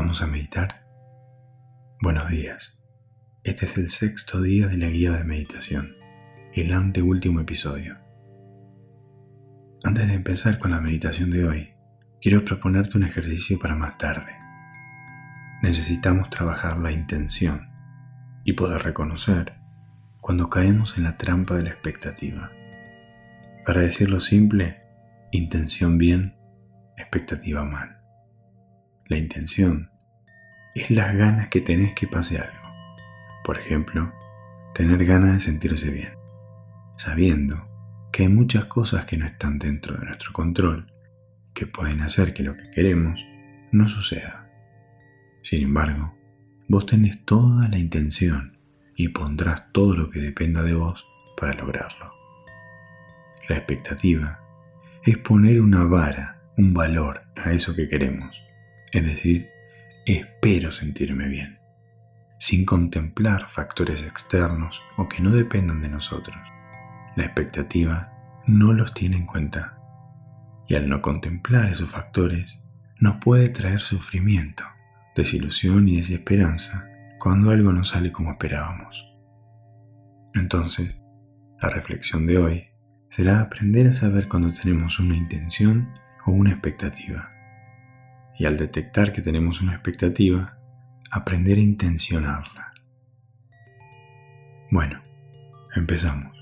¿Vamos a meditar? Buenos días. Este es el sexto día de la guía de meditación, el anteúltimo episodio. Antes de empezar con la meditación de hoy, quiero proponerte un ejercicio para más tarde. Necesitamos trabajar la intención y poder reconocer cuando caemos en la trampa de la expectativa. Para decirlo simple, intención bien, expectativa mal. La intención es las ganas que tenés que pase algo. Por ejemplo, tener ganas de sentirse bien, sabiendo que hay muchas cosas que no están dentro de nuestro control, que pueden hacer que lo que queremos no suceda. Sin embargo, vos tenés toda la intención y pondrás todo lo que dependa de vos para lograrlo. La expectativa es poner una vara, un valor a eso que queremos es decir, espero sentirme bien, sin contemplar factores externos o que no dependan de nosotros. La expectativa no los tiene en cuenta y al no contemplar esos factores nos puede traer sufrimiento, desilusión y desesperanza cuando algo no sale como esperábamos. Entonces, la reflexión de hoy será aprender a saber cuando tenemos una intención o una expectativa y al detectar que tenemos una expectativa, aprender a intencionarla. Bueno, empezamos.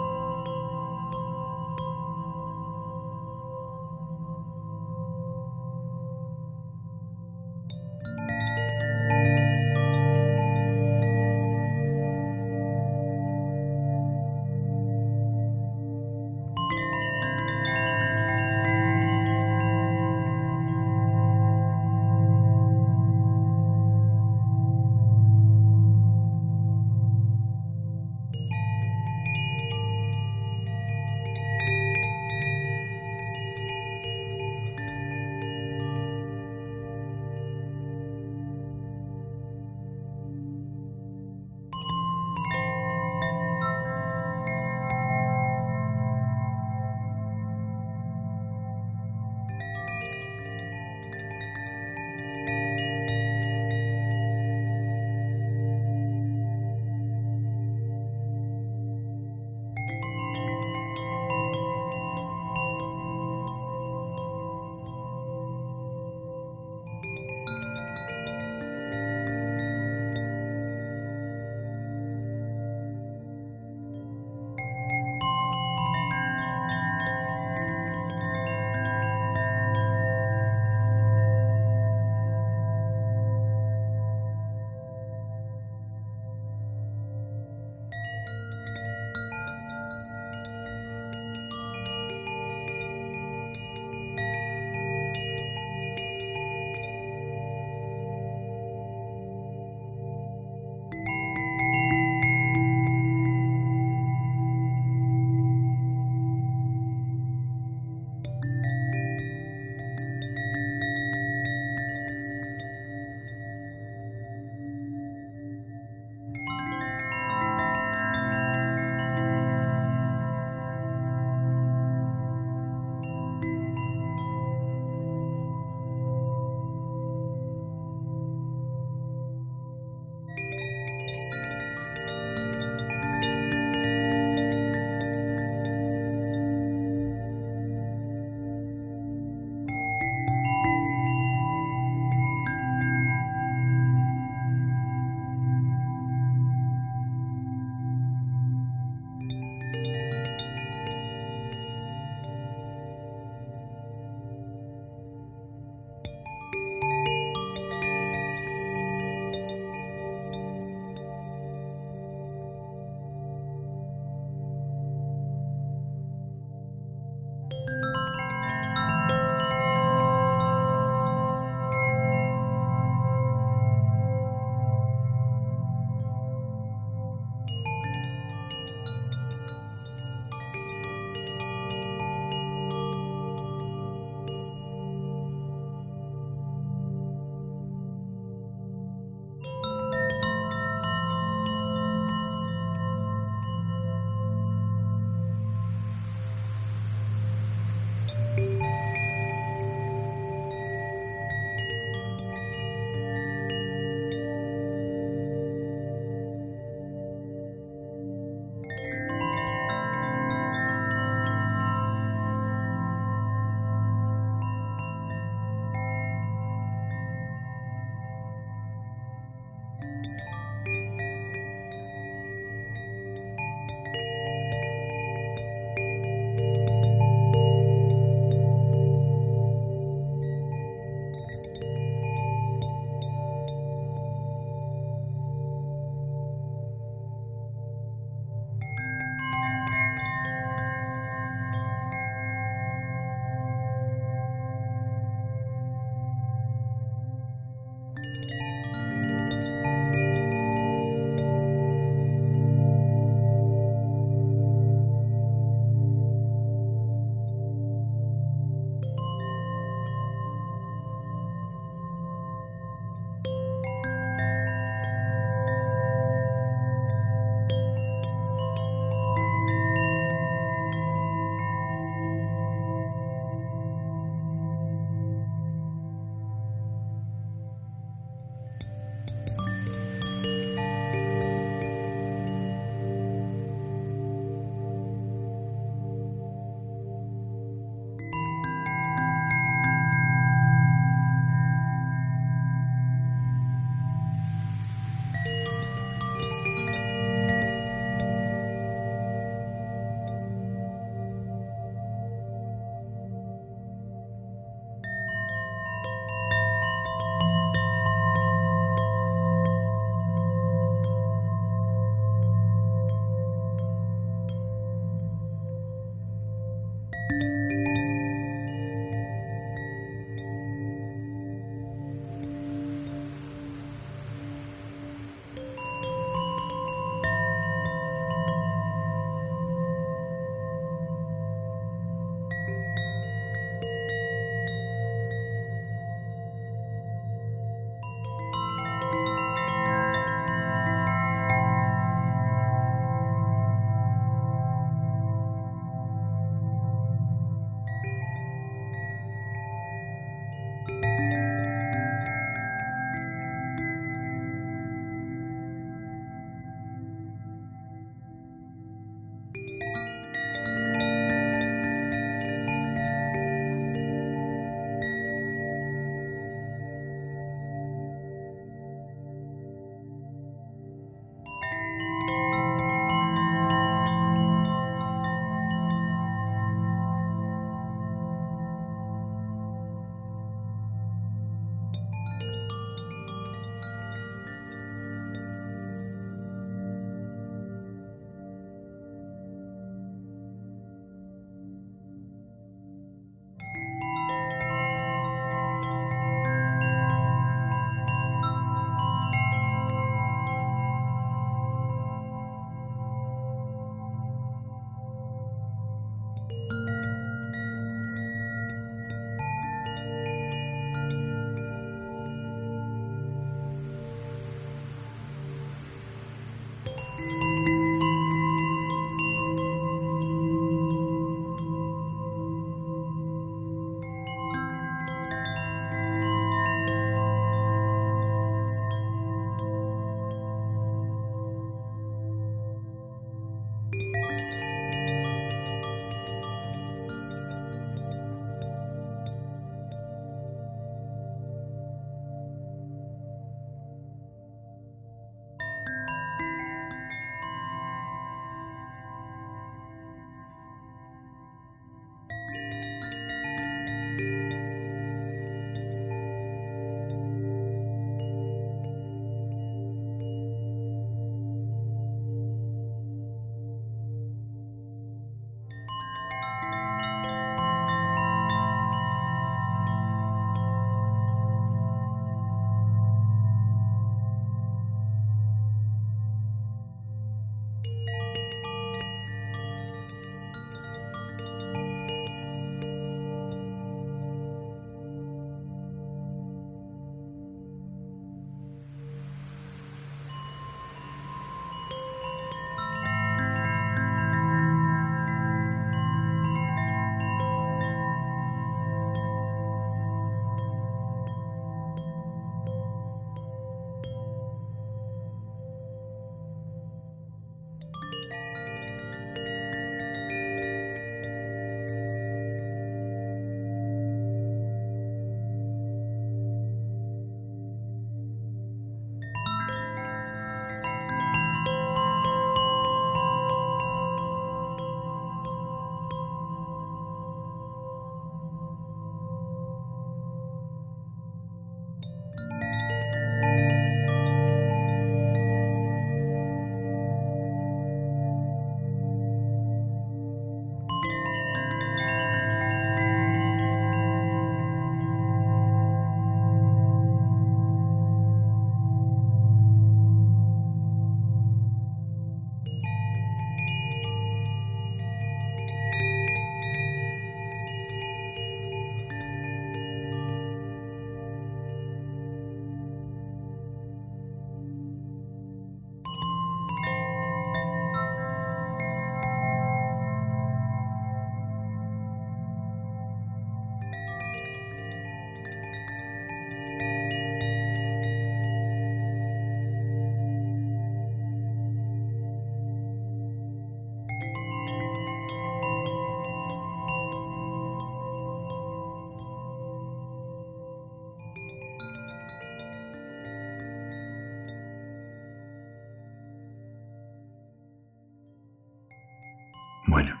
Bueno,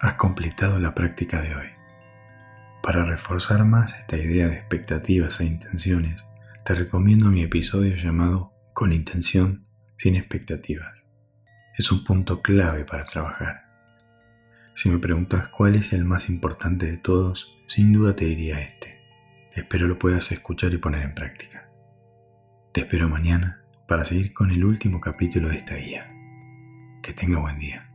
has completado la práctica de hoy. Para reforzar más esta idea de expectativas e intenciones, te recomiendo mi episodio llamado Con intención, sin expectativas. Es un punto clave para trabajar. Si me preguntas cuál es el más importante de todos, sin duda te diría este. Espero lo puedas escuchar y poner en práctica. Te espero mañana para seguir con el último capítulo de esta guía. Que tenga buen día.